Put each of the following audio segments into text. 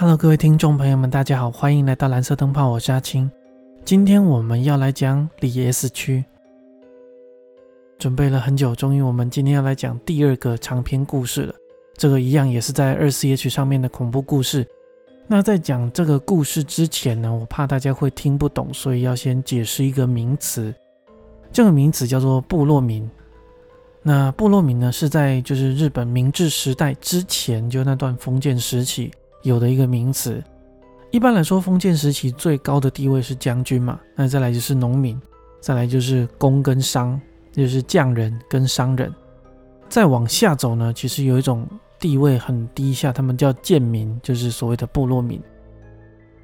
Hello，各位听众朋友们，大家好，欢迎来到蓝色灯泡，我是阿青。今天我们要来讲里 S 区，准备了很久，终于我们今天要来讲第二个长篇故事了。这个一样也是在二 C H 上面的恐怖故事。那在讲这个故事之前呢，我怕大家会听不懂，所以要先解释一个名词。这个名词叫做部落民。那部落民呢，是在就是日本明治时代之前，就那段封建时期。有的一个名词，一般来说，封建时期最高的地位是将军嘛，那再来就是农民，再来就是工跟商，就是匠人跟商人。再往下走呢，其实有一种地位很低下，他们叫贱民，就是所谓的部落民。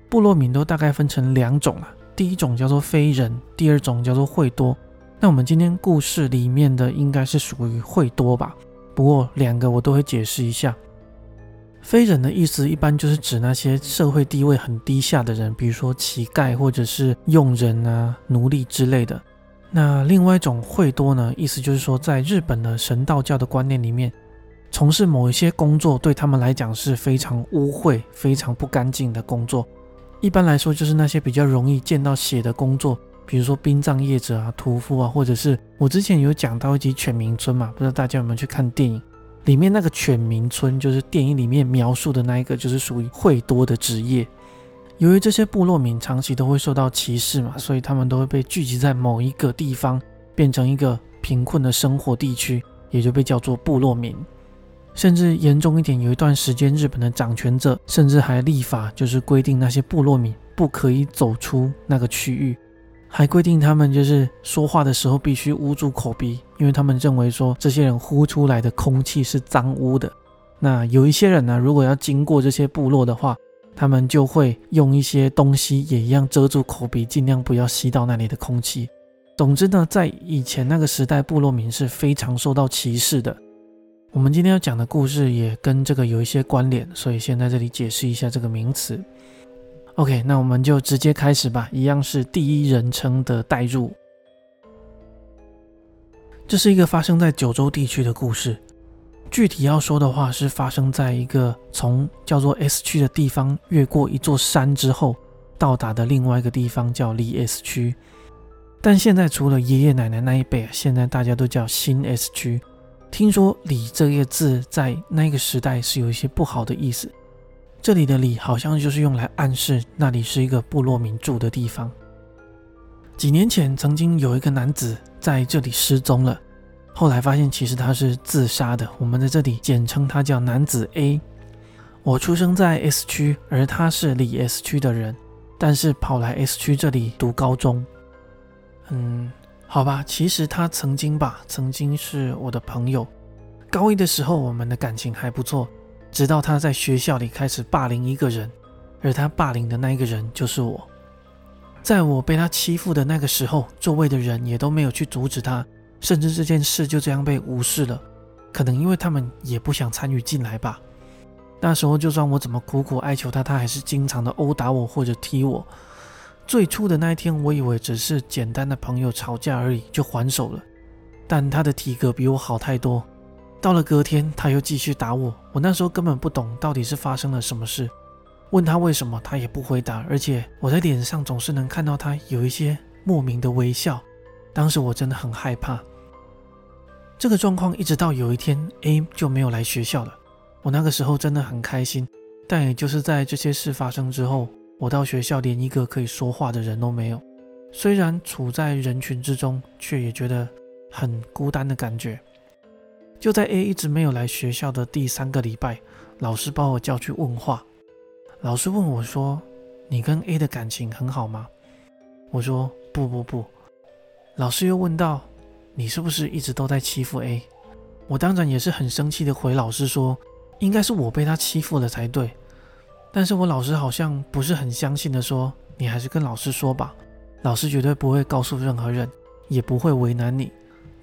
部落民都大概分成两种啊，第一种叫做非人，第二种叫做会多。那我们今天故事里面的应该是属于会多吧？不过两个我都会解释一下。非人的意思一般就是指那些社会地位很低下的人，比如说乞丐或者是佣人啊、奴隶之类的。那另外一种会多呢，意思就是说，在日本的神道教的观念里面，从事某一些工作对他们来讲是非常污秽、非常不干净的工作。一般来说，就是那些比较容易见到血的工作，比如说殡葬业者啊、屠夫啊，或者是我之前有讲到一集犬鸣村嘛，不知道大家有没有去看电影。里面那个犬鸣村，就是电影里面描述的那一个，就是属于会多的职业。由于这些部落民长期都会受到歧视嘛，所以他们都会被聚集在某一个地方，变成一个贫困的生活地区，也就被叫做部落民。甚至严重一点，有一段时间，日本的掌权者甚至还立法，就是规定那些部落民不可以走出那个区域。还规定他们就是说话的时候必须捂住口鼻，因为他们认为说这些人呼出来的空气是脏污的。那有一些人呢，如果要经过这些部落的话，他们就会用一些东西也一样遮住口鼻，尽量不要吸到那里的空气。总之呢，在以前那个时代，部落民是非常受到歧视的。我们今天要讲的故事也跟这个有一些关联，所以先在这里解释一下这个名词。OK，那我们就直接开始吧。一样是第一人称的代入。这是一个发生在九州地区的故事。具体要说的话，是发生在一个从叫做 S 区的地方越过一座山之后，到达的另外一个地方叫离 S 区。但现在除了爷爷奶奶那一辈，现在大家都叫新 S 区。听说“里”这个字在那个时代是有一些不好的意思。这里的里好像就是用来暗示那里是一个部落民住的地方。几年前曾经有一个男子在这里失踪了，后来发现其实他是自杀的。我们在这里简称他叫男子 A。我出生在 S 区，而他是里 S 区的人，但是跑来 S 区这里读高中。嗯，好吧，其实他曾经吧，曾经是我的朋友。高一的时候，我们的感情还不错。直到他在学校里开始霸凌一个人，而他霸凌的那一个人就是我。在我被他欺负的那个时候，周围的人也都没有去阻止他，甚至这件事就这样被无视了。可能因为他们也不想参与进来吧。那时候，就算我怎么苦苦哀求他，他还是经常的殴打我或者踢我。最初的那一天，我以为只是简单的朋友吵架而已，就还手了。但他的体格比我好太多。到了隔天，他又继续打我。我那时候根本不懂到底是发生了什么事，问他为什么，他也不回答。而且我在脸上总是能看到他有一些莫名的微笑。当时我真的很害怕。这个状况一直到有一天，A 就没有来学校了。我那个时候真的很开心，但也就是在这些事发生之后，我到学校连一个可以说话的人都没有。虽然处在人群之中，却也觉得很孤单的感觉。就在 A 一直没有来学校的第三个礼拜，老师把我叫去问话。老师问我说：“你跟 A 的感情很好吗？”我说：“不不不。”老师又问道：“你是不是一直都在欺负 A？” 我当然也是很生气的回老师说：“应该是我被他欺负了才对。”但是我老师好像不是很相信的说：“你还是跟老师说吧，老师绝对不会告诉任何人，也不会为难你。”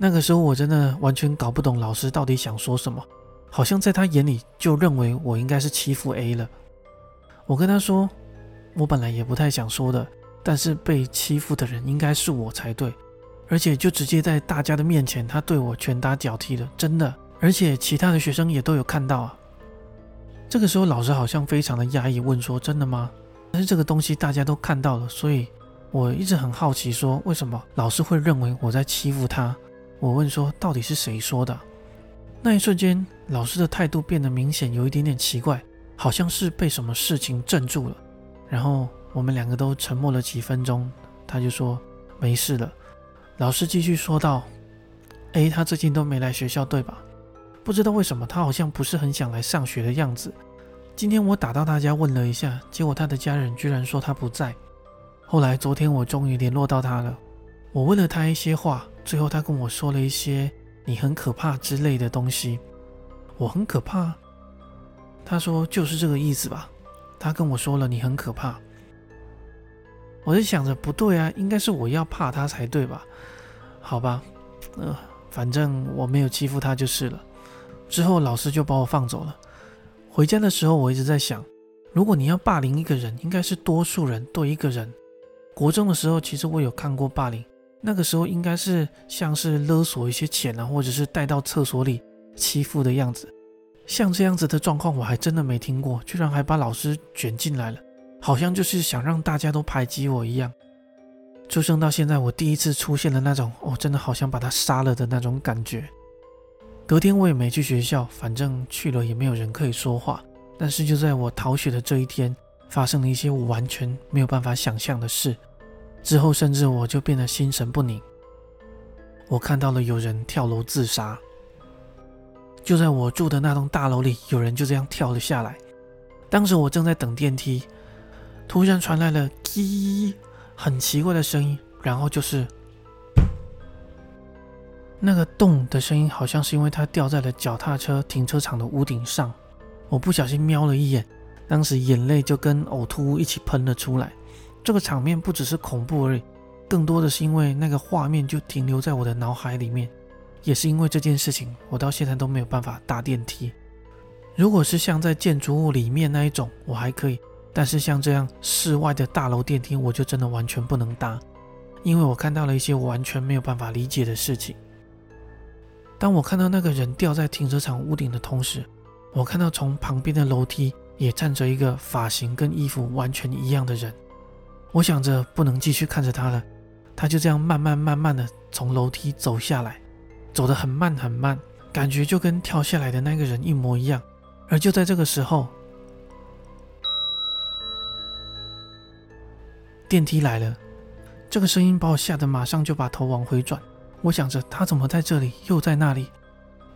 那个时候我真的完全搞不懂老师到底想说什么，好像在他眼里就认为我应该是欺负 A 了。我跟他说，我本来也不太想说的，但是被欺负的人应该是我才对，而且就直接在大家的面前，他对我拳打脚踢的，真的，而且其他的学生也都有看到啊。这个时候老师好像非常的压抑，问说：“真的吗？”但是这个东西大家都看到了，所以我一直很好奇，说为什么老师会认为我在欺负他？我问说：“到底是谁说的？”那一瞬间，老师的态度变得明显有一点点奇怪，好像是被什么事情镇住了。然后我们两个都沉默了几分钟，他就说：“没事了。”老师继续说道：“A 他最近都没来学校，对吧？不知道为什么，他好像不是很想来上学的样子。今天我打到他家问了一下，结果他的家人居然说他不在。后来昨天我终于联络到他了，我问了他一些话，最后他跟我说了一些‘你很可怕’之类的东西。我很可怕？他说就是这个意思吧。他跟我说了‘你很可怕’，我就想着不对啊，应该是我要怕他才对吧？好吧，呃，反正我没有欺负他就是了。之后老师就把我放走了。回家的时候，我一直在想，如果你要霸凌一个人，应该是多数人对一个人。国中的时候，其实我有看过霸凌，那个时候应该是像是勒索一些钱啊，或者是带到厕所里欺负的样子。像这样子的状况，我还真的没听过，居然还把老师卷进来了，好像就是想让大家都排挤我一样。出生到现在，我第一次出现了那种，哦，真的好像把他杀了的那种感觉。隔天我也没去学校，反正去了也没有人可以说话。但是就在我逃学的这一天，发生了一些我完全没有办法想象的事。之后甚至我就变得心神不宁。我看到了有人跳楼自杀，就在我住的那栋大楼里，有人就这样跳了下来。当时我正在等电梯，突然传来了“叽”很奇怪的声音，然后就是。那个洞的声音，好像是因为它掉在了脚踏车停车场的屋顶上。我不小心瞄了一眼，当时眼泪就跟呕吐物一起喷了出来。这个场面不只是恐怖而已，更多的是因为那个画面就停留在我的脑海里面。也是因为这件事情，我到现在都没有办法搭电梯。如果是像在建筑物里面那一种，我还可以；但是像这样室外的大楼电梯，我就真的完全不能搭，因为我看到了一些我完全没有办法理解的事情。当我看到那个人掉在停车场屋顶的同时，我看到从旁边的楼梯也站着一个发型跟衣服完全一样的人。我想着不能继续看着他了，他就这样慢慢慢慢的从楼梯走下来，走得很慢很慢，感觉就跟跳下来的那个人一模一样。而就在这个时候，电梯来了，这个声音把我吓得马上就把头往回转。我想着他怎么在这里，又在那里。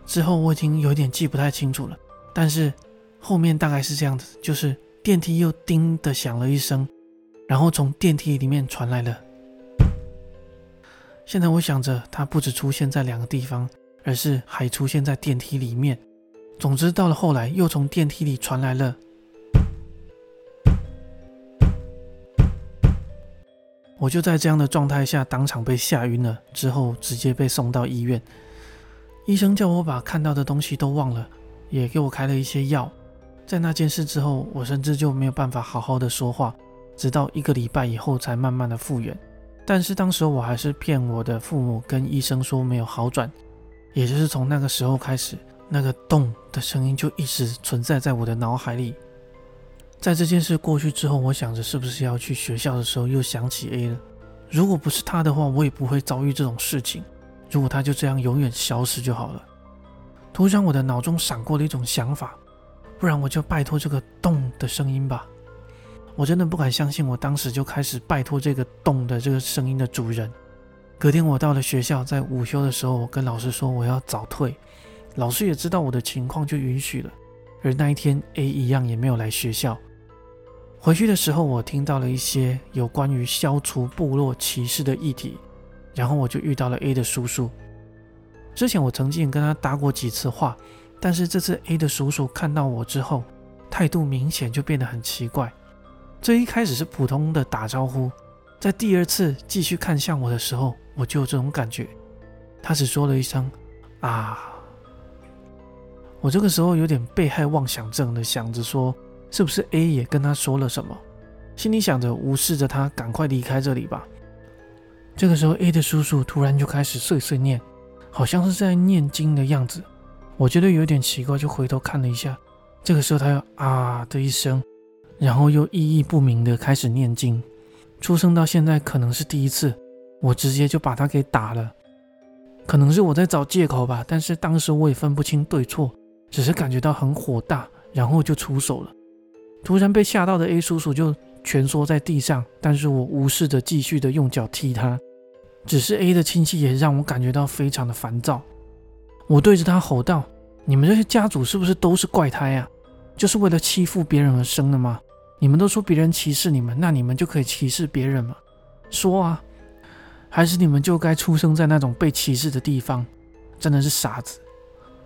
之后我已经有点记不太清楚了，但是后面大概是这样子：就是电梯又叮的响了一声，然后从电梯里面传来了。现在我想着他不止出现在两个地方，而是还出现在电梯里面。总之到了后来，又从电梯里传来了。我就在这样的状态下当场被吓晕了，之后直接被送到医院。医生叫我把看到的东西都忘了，也给我开了一些药。在那件事之后，我甚至就没有办法好好的说话，直到一个礼拜以后才慢慢的复原。但是当时我还是骗我的父母跟医生说没有好转。也就是从那个时候开始，那个洞的声音就一直存在在我的脑海里。在这件事过去之后，我想着是不是要去学校的时候又想起 A 了。如果不是他的话，我也不会遭遇这种事情。如果他就这样永远消失就好了。突然，我的脑中闪过了一种想法，不然我就拜托这个洞的声音吧。我真的不敢相信，我当时就开始拜托这个洞的这个声音的主人。隔天我到了学校，在午休的时候，我跟老师说我要早退，老师也知道我的情况，就允许了。而那一天，A 一样也没有来学校。回去的时候，我听到了一些有关于消除部落歧视的议题，然后我就遇到了 A 的叔叔。之前我曾经跟他搭过几次话，但是这次 A 的叔叔看到我之后，态度明显就变得很奇怪。最一开始是普通的打招呼，在第二次继续看向我的时候，我就有这种感觉。他只说了一声“啊”。我这个时候有点被害妄想症的想着说，是不是 A 也跟他说了什么？心里想着无视着他，赶快离开这里吧。这个时候 A 的叔叔突然就开始碎碎念，好像是在念经的样子。我觉得有点奇怪，就回头看了一下，这个时候他又啊的一声，然后又意义不明的开始念经。出生到现在可能是第一次，我直接就把他给打了。可能是我在找借口吧，但是当时我也分不清对错，只是感觉到很火大，然后就出手了。突然被吓到的 A 叔叔就蜷缩在地上，但是我无视着继续的用脚踢他。只是 A 的亲戚也让我感觉到非常的烦躁。我对着他吼道：“你们这些家族是不是都是怪胎啊？就是为了欺负别人而生的吗？你们都说别人歧视你们，那你们就可以歧视别人吗？说啊！”还是你们就该出生在那种被歧视的地方，真的是傻子。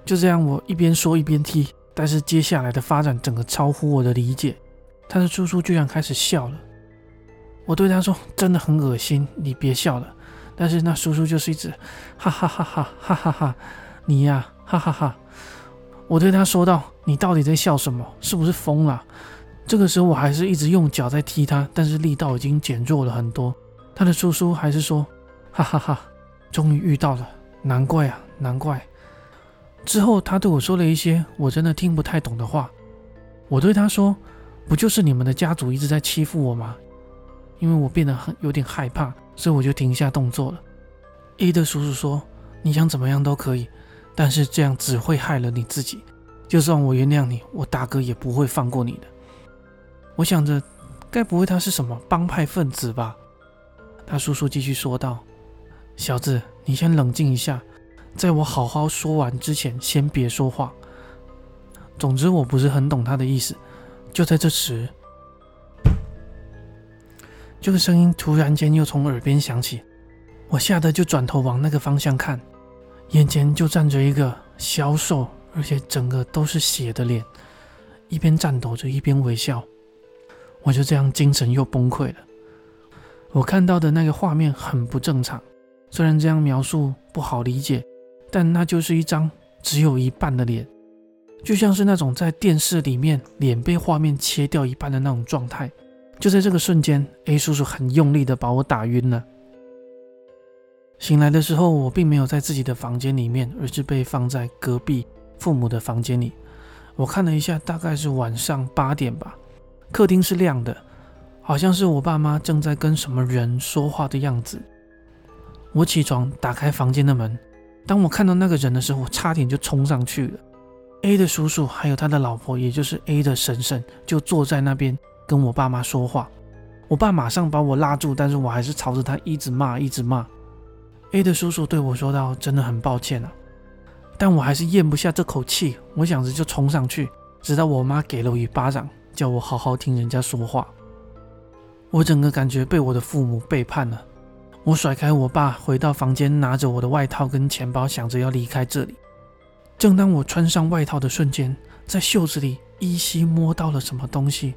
就这样，我一边说一边踢，但是接下来的发展整个超乎我的理解。他的叔叔居然开始笑了。我对他说：“真的很恶心，你别笑了。”但是那叔叔就是一直哈哈哈哈哈哈哈，你呀，哈哈哈。我对他说道：“你到底在笑什么？是不是疯了？”这个时候我还是一直用脚在踢他，但是力道已经减弱了很多。他的叔叔还是说。哈哈哈，终于遇到了，难怪啊，难怪。之后他对我说了一些我真的听不太懂的话。我对他说：“不就是你们的家族一直在欺负我吗？”因为我变得很有点害怕，所以我就停下动作了。A 的叔叔说：“你想怎么样都可以，但是这样只会害了你自己。就算我原谅你，我大哥也不会放过你的。”我想着，该不会他是什么帮派分子吧？他叔叔继续说道。小子，你先冷静一下，在我好好说完之前，先别说话。总之，我不是很懂他的意思。就在这时，这个声音突然间又从耳边响起，我吓得就转头往那个方向看，眼前就站着一个消瘦而且整个都是血的脸，一边颤抖着一边微笑。我就这样精神又崩溃了。我看到的那个画面很不正常。虽然这样描述不好理解，但那就是一张只有一半的脸，就像是那种在电视里面脸被画面切掉一半的那种状态。就在这个瞬间，A 叔叔很用力的把我打晕了。醒来的时候，我并没有在自己的房间里面，而是被放在隔壁父母的房间里。我看了一下，大概是晚上八点吧。客厅是亮的，好像是我爸妈正在跟什么人说话的样子。我起床，打开房间的门。当我看到那个人的时候，我差点就冲上去了。A 的叔叔还有他的老婆，也就是 A 的婶婶，就坐在那边跟我爸妈说话。我爸马上把我拉住，但是我还是朝着他一直骂，一直骂。A 的叔叔对我说道：“真的很抱歉啊。”但我还是咽不下这口气，我想着就冲上去，直到我妈给了我一巴掌，叫我好好听人家说话。我整个感觉被我的父母背叛了。我甩开我爸，回到房间，拿着我的外套跟钱包，想着要离开这里。正当我穿上外套的瞬间，在袖子里依稀摸到了什么东西，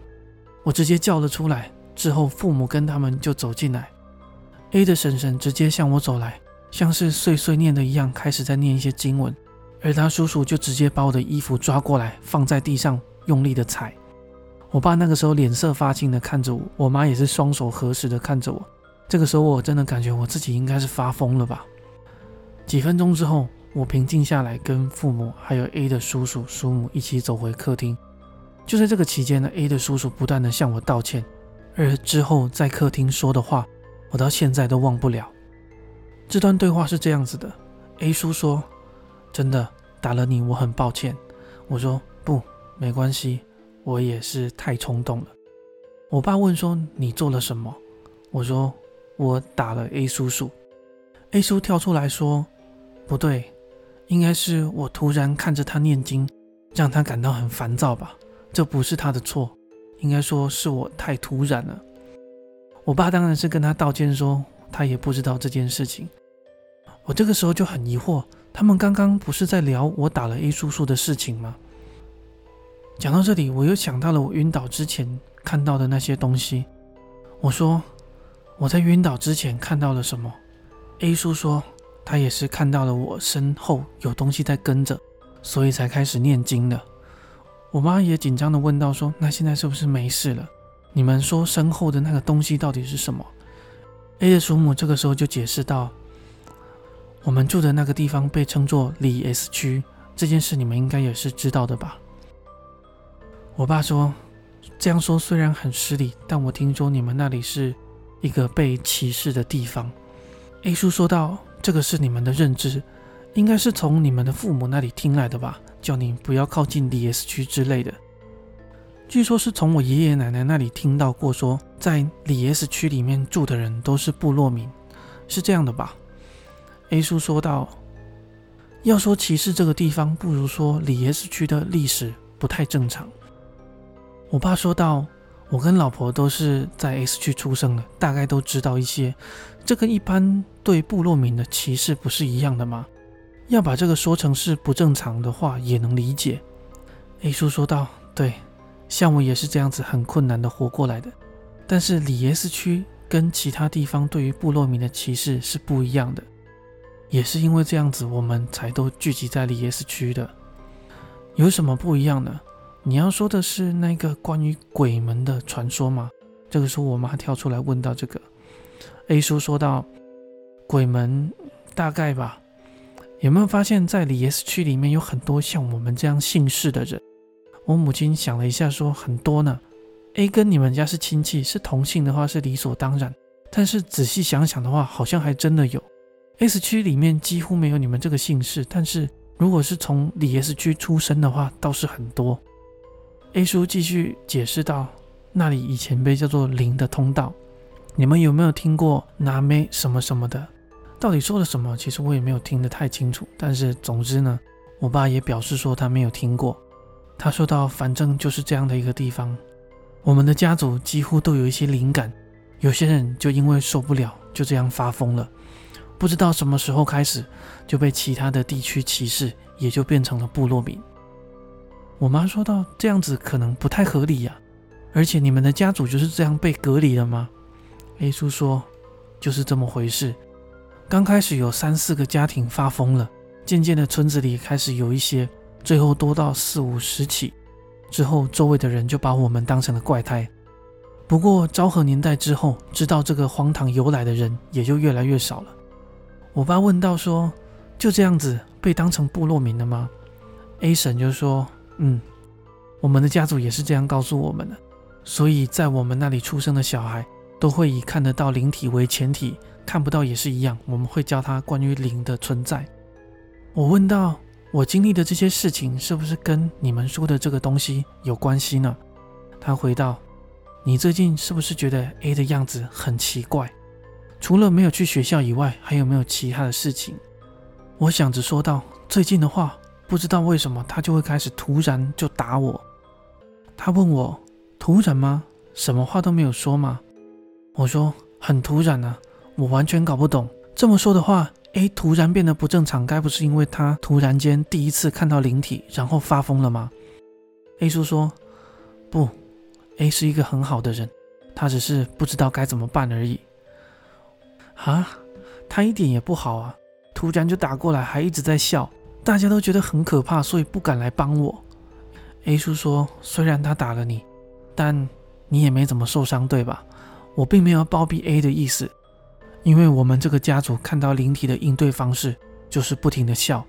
我直接叫了出来。之后，父母跟他们就走进来。A 的婶婶直接向我走来，像是碎碎念的一样，开始在念一些经文。而他叔叔就直接把我的衣服抓过来，放在地上，用力的踩。我爸那个时候脸色发青的看着我，我妈也是双手合十的看着我。这个时候，我真的感觉我自己应该是发疯了吧？几分钟之后，我平静下来，跟父母还有 A 的叔叔叔母一起走回客厅。就在这个期间呢，A 的叔叔不断的向我道歉，而之后在客厅说的话，我到现在都忘不了。这段对话是这样子的：A 叔说：“真的打了你，我很抱歉。”我说：“不，没关系，我也是太冲动了。”我爸问说：“你做了什么？”我说。我打了 A 叔叔，A 叔跳出来说：“不对，应该是我突然看着他念经，让他感到很烦躁吧？这不是他的错，应该说是我太突然了。”我爸当然是跟他道歉，说他也不知道这件事情。我这个时候就很疑惑，他们刚刚不是在聊我打了 A 叔叔的事情吗？讲到这里，我又想到了我晕倒之前看到的那些东西，我说。我在晕倒之前看到了什么？A 叔说他也是看到了我身后有东西在跟着，所以才开始念经的。我妈也紧张的问道：“说那现在是不是没事了？你们说身后的那个东西到底是什么？”A 的祖母这个时候就解释道：“我们住的那个地方被称作里 S 区，这件事你们应该也是知道的吧？”我爸说：“这样说虽然很失礼，但我听说你们那里是一个被歧视的地方。”A 叔说道：“这个是你们的认知，应该是从你们的父母那里听来的吧？叫你不要靠近里 S 区之类的。据说是从我爷爷奶奶那里听到过，说在里 S 区里面住的人都是部落民，是这样的吧？”A 叔说道。要说歧视这个地方，不如说里 S 区的历史不太正常。我爸说道：“我跟老婆都是在 S 区出生的，大概都知道一些。这跟一般对部落民的歧视不是一样的吗？要把这个说成是不正常的话，也能理解。”A 叔说道：“对，像我也是这样子很困难的活过来的。但是里 S 区跟其他地方对于部落民的歧视是不一样的。”也是因为这样子，我们才都聚集在里 S 区的。有什么不一样呢？你要说的是那个关于鬼门的传说吗？这个时候，我妈跳出来问到这个。A 叔说道：“鬼门大概吧。有没有发现，在里 S 区里面有很多像我们这样姓氏的人？”我母亲想了一下，说：“很多呢。A 跟你们家是亲戚，是同姓的话是理所当然。但是仔细想想的话，好像还真的有。” S 区里面几乎没有你们这个姓氏，但是如果是从里 S 区出生的话，倒是很多。A 叔继续解释道：“那里以前被叫做灵的通道，你们有没有听过拿妹什么什么的？到底说了什么？其实我也没有听得太清楚。但是总之呢，我爸也表示说他没有听过。他说到，反正就是这样的一个地方。我们的家族几乎都有一些灵感，有些人就因为受不了，就这样发疯了。”不知道什么时候开始就被其他的地区歧视，也就变成了部落民。我妈说到：“这样子可能不太合理呀，而且你们的家族就是这样被隔离了吗？”A 叔说：“就是这么回事。刚开始有三四个家庭发疯了，渐渐的村子里开始有一些，最后多到四五十起。之后周围的人就把我们当成了怪胎。不过昭和年代之后，知道这个荒唐由来的人也就越来越少了。”我爸问到：“说就这样子被当成部落民了吗？”A 婶就说：“嗯，我们的家族也是这样告诉我们的。所以在我们那里出生的小孩，都会以看得到灵体为前提，看不到也是一样。我们会教他关于灵的存在。”我问到：“我经历的这些事情，是不是跟你们说的这个东西有关系呢？”他回道：“你最近是不是觉得 A 的样子很奇怪？”除了没有去学校以外，还有没有其他的事情？我想着说道：“最近的话，不知道为什么他就会开始突然就打我。”他问我：“突然吗？什么话都没有说吗？”我说：“很突然啊，我完全搞不懂。这么说的话，A 突然变得不正常，该不是因为他突然间第一次看到灵体，然后发疯了吗？”A 叔说：“不，A 是一个很好的人，他只是不知道该怎么办而已。”啊，他一点也不好啊！突然就打过来，还一直在笑，大家都觉得很可怕，所以不敢来帮我。A 叔说：“虽然他打了你，但你也没怎么受伤，对吧？我并没有包庇 A 的意思，因为我们这个家族看到灵体的应对方式就是不停的笑，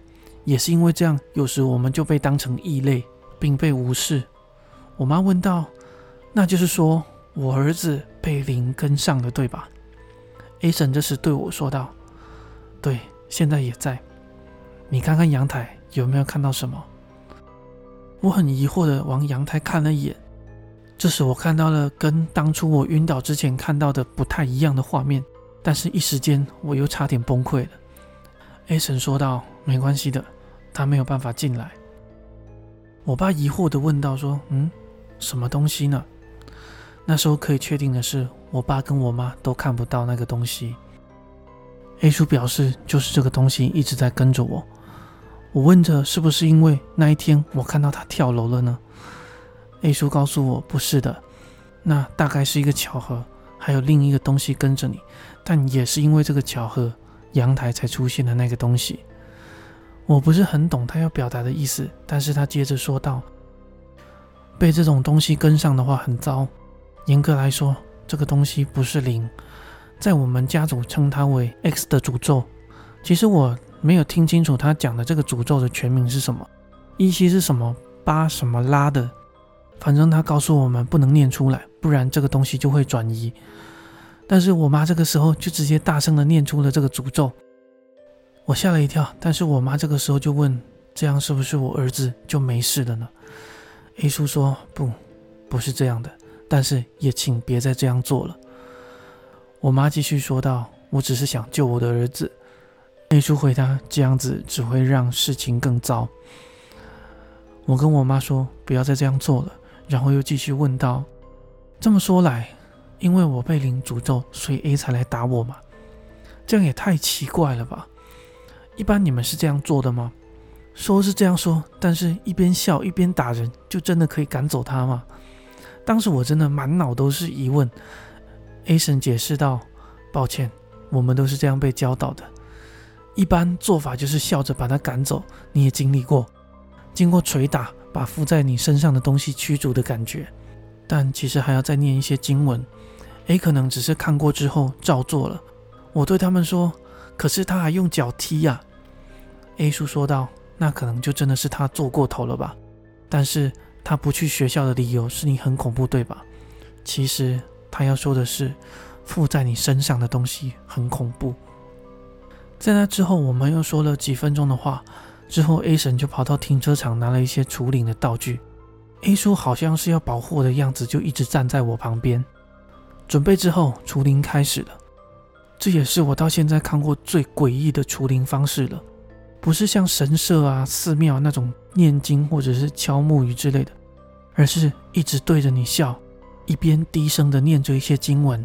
也是因为这样，有时我们就被当成异类，并被无视。”我妈问道：“那就是说我儿子被灵跟上了，对吧？” A 婶这时对我说道：“对，现在也在。你看看阳台有没有看到什么？”我很疑惑的往阳台看了一眼，这时我看到了跟当初我晕倒之前看到的不太一样的画面，但是一时间我又差点崩溃了。A 婶说道：“没关系的，他没有办法进来。”我爸疑惑的问道：“说，嗯，什么东西呢？”那时候可以确定的是。我爸跟我妈都看不到那个东西。A 叔表示，就是这个东西一直在跟着我。我问着，是不是因为那一天我看到他跳楼了呢？A 叔告诉我，不是的，那大概是一个巧合，还有另一个东西跟着你，但也是因为这个巧合，阳台才出现的那个东西。我不是很懂他要表达的意思，但是他接着说道：“被这种东西跟上的话很糟，严格来说。”这个东西不是灵，在我们家族称它为 X 的诅咒。其实我没有听清楚他讲的这个诅咒的全名是什么，一期是什么八什么拉的，反正他告诉我们不能念出来，不然这个东西就会转移。但是我妈这个时候就直接大声的念出了这个诅咒，我吓了一跳。但是我妈这个时候就问：“这样是不是我儿子就没事了呢？”A 叔说：“不，不是这样的。但是也请别再这样做了。”我妈继续说道：“我只是想救我的儿子。”A 叔回答：“这样子只会让事情更糟。”我跟我妈说：“不要再这样做了。”然后又继续问道：“这么说来，因为我被灵诅咒，所以 A 才来打我嘛？这样也太奇怪了吧？一般你们是这样做的吗？”说是这样说，但是一边笑一边打人，就真的可以赶走他吗？当时我真的满脑都是疑问。A 神解释道：“抱歉，我们都是这样被教导的。一般做法就是笑着把他赶走。你也经历过。”经过捶打，把附在你身上的东西驱逐的感觉，但其实还要再念一些经文。A 可能只是看过之后照做了。我对他们说：“可是他还用脚踢呀。”A 叔说道：“那可能就真的是他做过头了吧？但是他不去学校的理由是你很恐怖，对吧？其实他要说的是，附在你身上的东西很恐怖。”在那之后，我们又说了几分钟的话。之后，A 神就跑到停车场拿了一些除灵的道具。A 叔好像是要保护我的样子，就一直站在我旁边。准备之后，除灵开始了。这也是我到现在看过最诡异的除灵方式了。不是像神社啊、寺庙那种念经或者是敲木鱼之类的，而是一直对着你笑，一边低声的念着一些经文。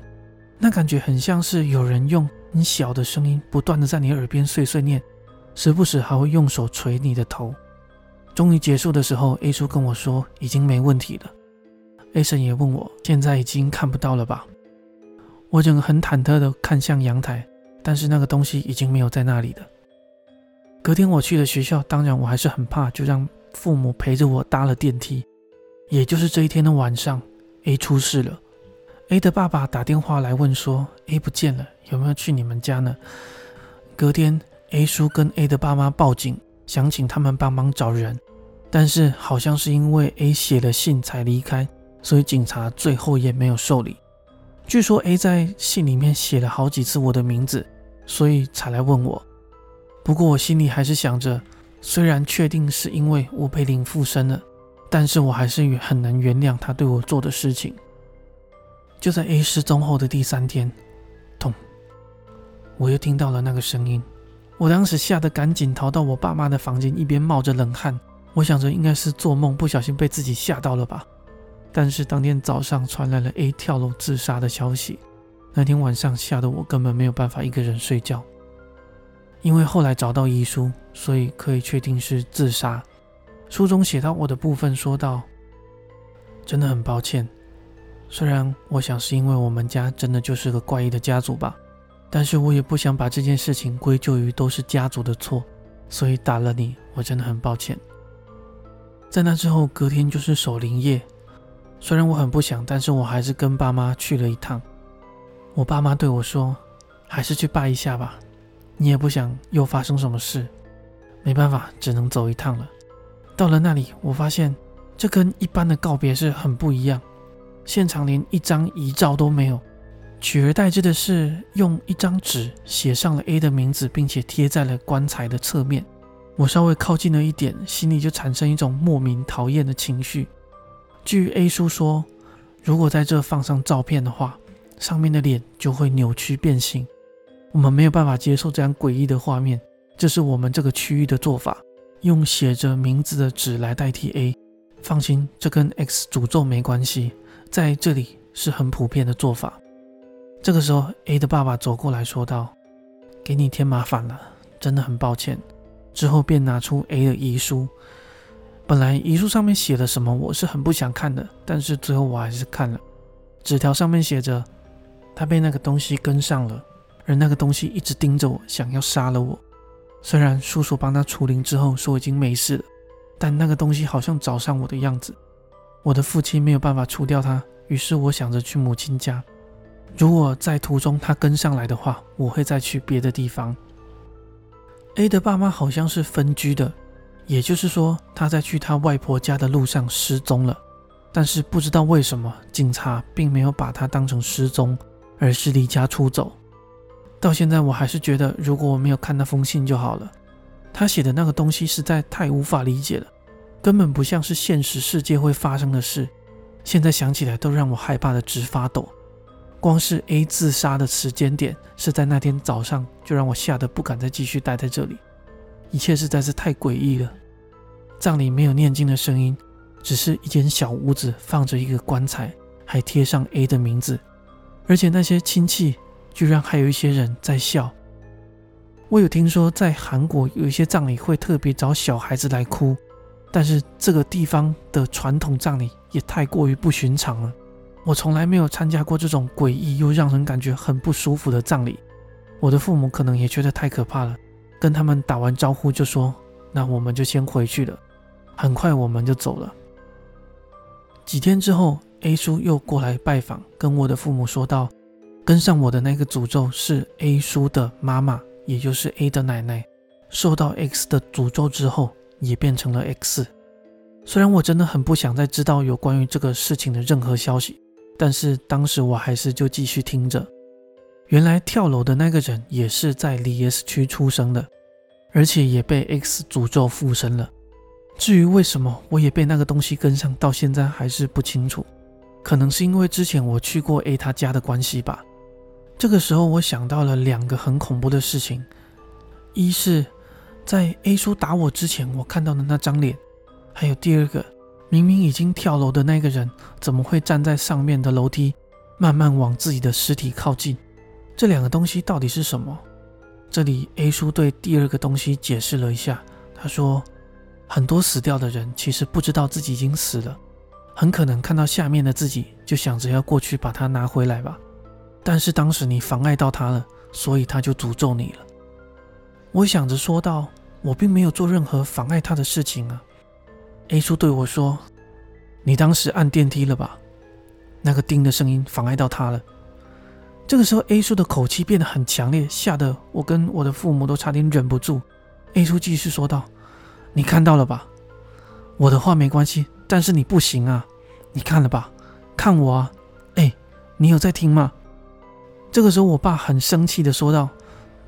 那感觉很像是有人用很小的声音，不断的在你耳边碎碎念。时不时还会用手捶你的头。终于结束的时候，A 叔跟我说已经没问题了。A 婶也问我现在已经看不到了吧？我整个很忐忑的看向阳台，但是那个东西已经没有在那里了。隔天我去了学校，当然我还是很怕，就让父母陪着我搭了电梯。也就是这一天的晚上，A 出事了。A 的爸爸打电话来问说 A 不见了，有没有去你们家呢？隔天。A 叔跟 A 的爸妈报警，想请他们帮忙找人，但是好像是因为 A 写了信才离开，所以警察最后也没有受理。据说 A 在信里面写了好几次我的名字，所以才来问我。不过我心里还是想着，虽然确定是因为我被灵附身了，但是我还是很难原谅他对我做的事情。就在 A 失踪后的第三天，痛，我又听到了那个声音。我当时吓得赶紧逃到我爸妈的房间，一边冒着冷汗。我想着应该是做梦，不小心被自己吓到了吧。但是当天早上传来了 A 跳楼自杀的消息，那天晚上吓得我根本没有办法一个人睡觉。因为后来找到遗书，所以可以确定是自杀。书中写到我的部分说道：“真的很抱歉，虽然我想是因为我们家真的就是个怪异的家族吧。”但是我也不想把这件事情归咎于都是家族的错，所以打了你，我真的很抱歉。在那之后，隔天就是守灵夜，虽然我很不想，但是我还是跟爸妈去了一趟。我爸妈对我说：“还是去拜一下吧，你也不想又发生什么事。”没办法，只能走一趟了。到了那里，我发现这跟一般的告别式很不一样，现场连一张遗照都没有。取而代之的是，用一张纸写上了 A 的名字，并且贴在了棺材的侧面。我稍微靠近了一点，心里就产生一种莫名讨厌的情绪。据 A 叔说，如果在这放上照片的话，上面的脸就会扭曲变形。我们没有办法接受这样诡异的画面，这是我们这个区域的做法，用写着名字的纸来代替 A。放心，这跟 X 诅咒没关系，在这里是很普遍的做法。这个时候，A 的爸爸走过来说道：“给你添麻烦了，真的很抱歉。”之后便拿出 A 的遗书。本来遗书上面写的什么，我是很不想看的，但是最后我还是看了。纸条上面写着：“他被那个东西跟上了，而那个东西一直盯着我，想要杀了我。虽然叔叔帮他除灵之后说已经没事了，但那个东西好像找上我的样子。我的父亲没有办法除掉他，于是我想着去母亲家。”如果在途中他跟上来的话，我会再去别的地方。A 的爸妈好像是分居的，也就是说他在去他外婆家的路上失踪了。但是不知道为什么，警察并没有把他当成失踪，而是离家出走。到现在，我还是觉得，如果我没有看那封信就好了。他写的那个东西实在太无法理解了，根本不像是现实世界会发生的事。现在想起来都让我害怕的直发抖。光是 A 自杀的时间点是在那天早上，就让我吓得不敢再继续待在这里。一切实在是太诡异了。葬礼没有念经的声音，只是一间小屋子放着一个棺材，还贴上 A 的名字，而且那些亲戚居然还有一些人在笑。我有听说在韩国有一些葬礼会特别找小孩子来哭，但是这个地方的传统葬礼也太过于不寻常了。我从来没有参加过这种诡异又让人感觉很不舒服的葬礼。我的父母可能也觉得太可怕了，跟他们打完招呼就说：“那我们就先回去了。”很快我们就走了。几天之后，A 叔又过来拜访，跟我的父母说道：“跟上我的那个诅咒是 A 叔的妈妈，也就是 A 的奶奶，受到 X 的诅咒之后，也变成了 X。虽然我真的很不想再知道有关于这个事情的任何消息，但是当时我还是就继续听着。原来跳楼的那个人也是在里 S 区出生的，而且也被 X 诅咒附身了。”至于为什么我也被那个东西跟上，到现在还是不清楚。可能是因为之前我去过 A 他家的关系吧。这个时候我想到了两个很恐怖的事情：一是，在 A 叔打我之前，我看到的那张脸；还有第二个，明明已经跳楼的那个人，怎么会站在上面的楼梯，慢慢往自己的尸体靠近？这两个东西到底是什么？这里 A 叔对第二个东西解释了一下，他说。很多死掉的人其实不知道自己已经死了，很可能看到下面的自己就想着要过去把它拿回来吧。但是当时你妨碍到他了，所以他就诅咒你了。我想着说道：“我并没有做任何妨碍他的事情啊。”A 叔对我说：“你当时按电梯了吧？那个叮的声音妨碍到他了。”这个时候 A 叔的口气变得很强烈，吓得我跟我的父母都差点忍不住。A 叔继续说道。你看到了吧？我的话没关系，但是你不行啊！你看了吧？看我啊！哎，你有在听吗？这个时候，我爸很生气的说道：“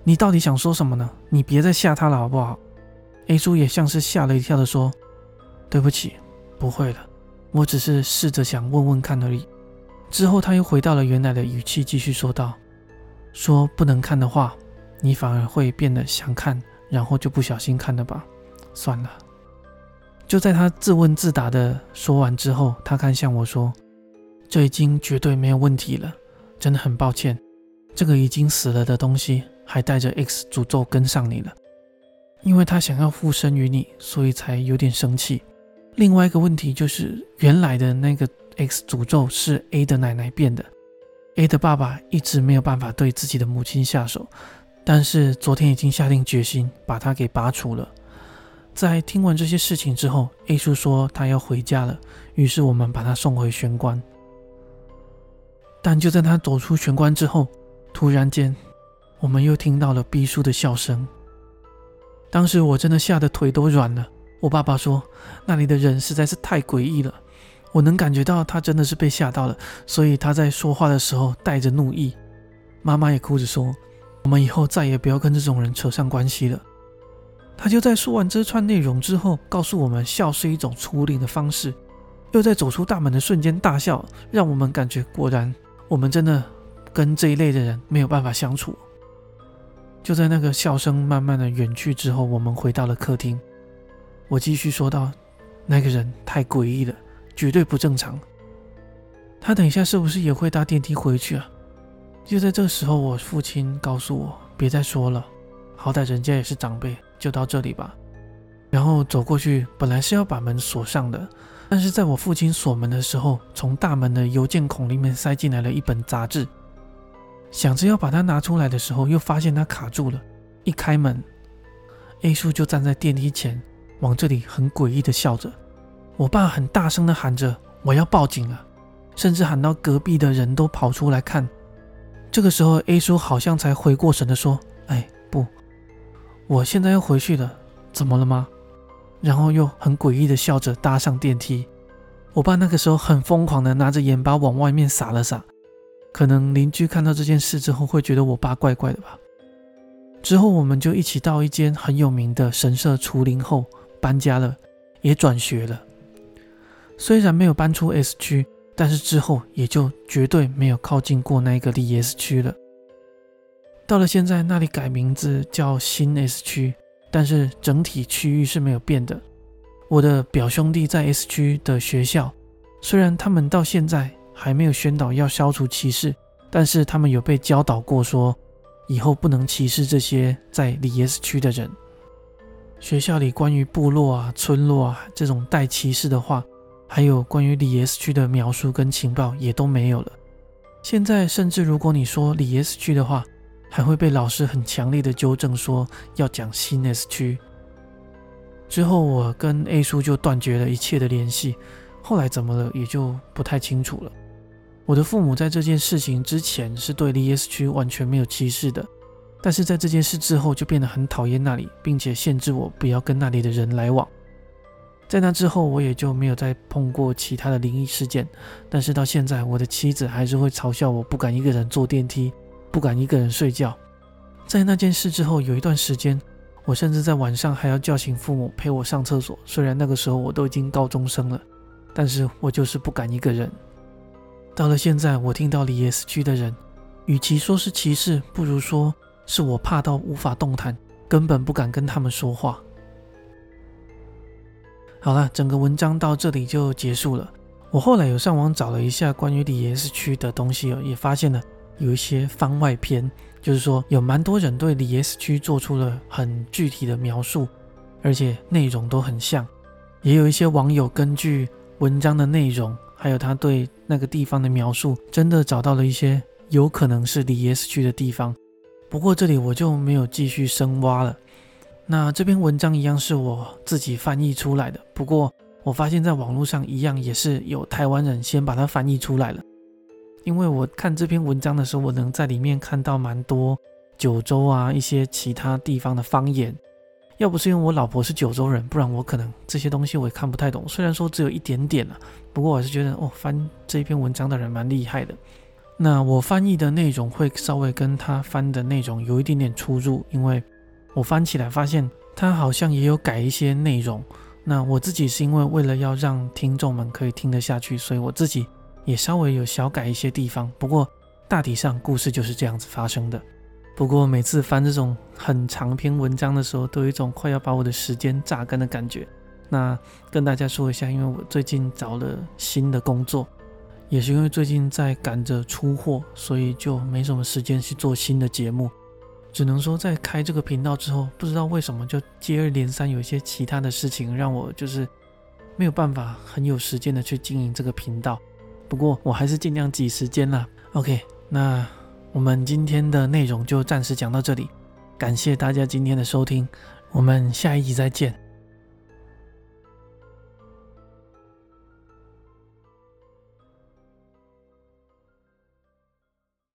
你到底想说什么呢？你别再吓他了，好不好？”A 叔也像是吓了一跳的说：“对不起，不会了，我只是试着想问问看而已。”之后他又回到了原来的语气，继续说道：“说不能看的话，你反而会变得想看，然后就不小心看了吧。”算了，就在他自问自答的说完之后，他看向我说：“这已经绝对没有问题了，真的很抱歉，这个已经死了的东西还带着 X 诅咒跟上你了，因为他想要附身于你，所以才有点生气。另外一个问题就是，原来的那个 X 诅咒是 A 的奶奶变的，A 的爸爸一直没有办法对自己的母亲下手，但是昨天已经下定决心把他给拔除了。”在听完这些事情之后，A 叔说他要回家了，于是我们把他送回玄关。但就在他走出玄关之后，突然间，我们又听到了 B 叔的笑声。当时我真的吓得腿都软了。我爸爸说那里的人实在是太诡异了，我能感觉到他真的是被吓到了，所以他在说话的时候带着怒意。妈妈也哭着说，我们以后再也不要跟这种人扯上关系了。他就在说完这串内容之后，告诉我们笑是一种处理的方式，又在走出大门的瞬间大笑，让我们感觉果然我们真的跟这一类的人没有办法相处。就在那个笑声慢慢的远去之后，我们回到了客厅。我继续说道：“那个人太诡异了，绝对不正常。他等一下是不是也会搭电梯回去啊？”就在这时候，我父亲告诉我：“别再说了，好歹人家也是长辈。”就到这里吧，然后走过去，本来是要把门锁上的，但是在我父亲锁门的时候，从大门的邮件孔里面塞进来了一本杂志，想着要把它拿出来的时候，又发现它卡住了。一开门，A 叔就站在电梯前，往这里很诡异的笑着。我爸很大声的喊着：“我要报警了！”甚至喊到隔壁的人都跑出来看。这个时候，A 叔好像才回过神的说：“哎，不。”我现在要回去了，怎么了吗？然后又很诡异的笑着搭上电梯。我爸那个时候很疯狂的拿着盐巴往外面撒了撒，可能邻居看到这件事之后会觉得我爸怪怪的吧。之后我们就一起到一间很有名的神社除灵后搬家了，也转学了。虽然没有搬出 S 区，但是之后也就绝对没有靠近过那个离 S 区了。到了现在，那里改名字叫新 S 区，但是整体区域是没有变的。我的表兄弟在 S 区的学校，虽然他们到现在还没有宣导要消除歧视，但是他们有被教导过说。以后不能歧视这些在里 S 区的人。学校里关于部落啊、村落啊这种带歧视的话，还有关于里 S 区的描述跟情报也都没有了。现在甚至如果你说里 S 区的话，还会被老师很强烈的纠正说要讲新 S 区。之后我跟 A 叔就断绝了一切的联系，后来怎么了也就不太清楚了。我的父母在这件事情之前是对 l S 区完全没有歧视的，但是在这件事之后就变得很讨厌那里，并且限制我不要跟那里的人来往。在那之后，我也就没有再碰过其他的灵异事件。但是到现在，我的妻子还是会嘲笑我不敢一个人坐电梯，不敢一个人睡觉。在那件事之后，有一段时间，我甚至在晚上还要叫醒父母陪我上厕所。虽然那个时候我都已经高中生了，但是我就是不敢一个人。到了现在，我听到里 S 区的人，与其说是歧视，不如说是我怕到无法动弹，根本不敢跟他们说话。好了，整个文章到这里就结束了。我后来有上网找了一下关于里 S 区的东西哦，也发现了有一些番外篇，就是说有蛮多人对里 S 区做出了很具体的描述，而且内容都很像。也有一些网友根据文章的内容。还有他对那个地方的描述，真的找到了一些有可能是离 S 区的地方。不过这里我就没有继续深挖了。那这篇文章一样是我自己翻译出来的，不过我发现在网络上一样也是有台湾人先把它翻译出来了。因为我看这篇文章的时候，我能在里面看到蛮多九州啊一些其他地方的方言。要不是因为我老婆是九州人，不然我可能这些东西我也看不太懂。虽然说只有一点点了，不过我还是觉得哦，翻这篇文章的人蛮厉害的。那我翻译的内容会稍微跟他翻的内容有一点点出入，因为我翻起来发现他好像也有改一些内容。那我自己是因为为了要让听众们可以听得下去，所以我自己也稍微有小改一些地方。不过大体上故事就是这样子发生的。不过每次翻这种很长篇文章的时候，都有一种快要把我的时间榨干的感觉。那跟大家说一下，因为我最近找了新的工作，也是因为最近在赶着出货，所以就没什么时间去做新的节目。只能说在开这个频道之后，不知道为什么就接二连三有一些其他的事情，让我就是没有办法很有时间的去经营这个频道。不过我还是尽量挤时间啦。OK，那。我们今天的内容就暂时讲到这里，感谢大家今天的收听，我们下一集再见。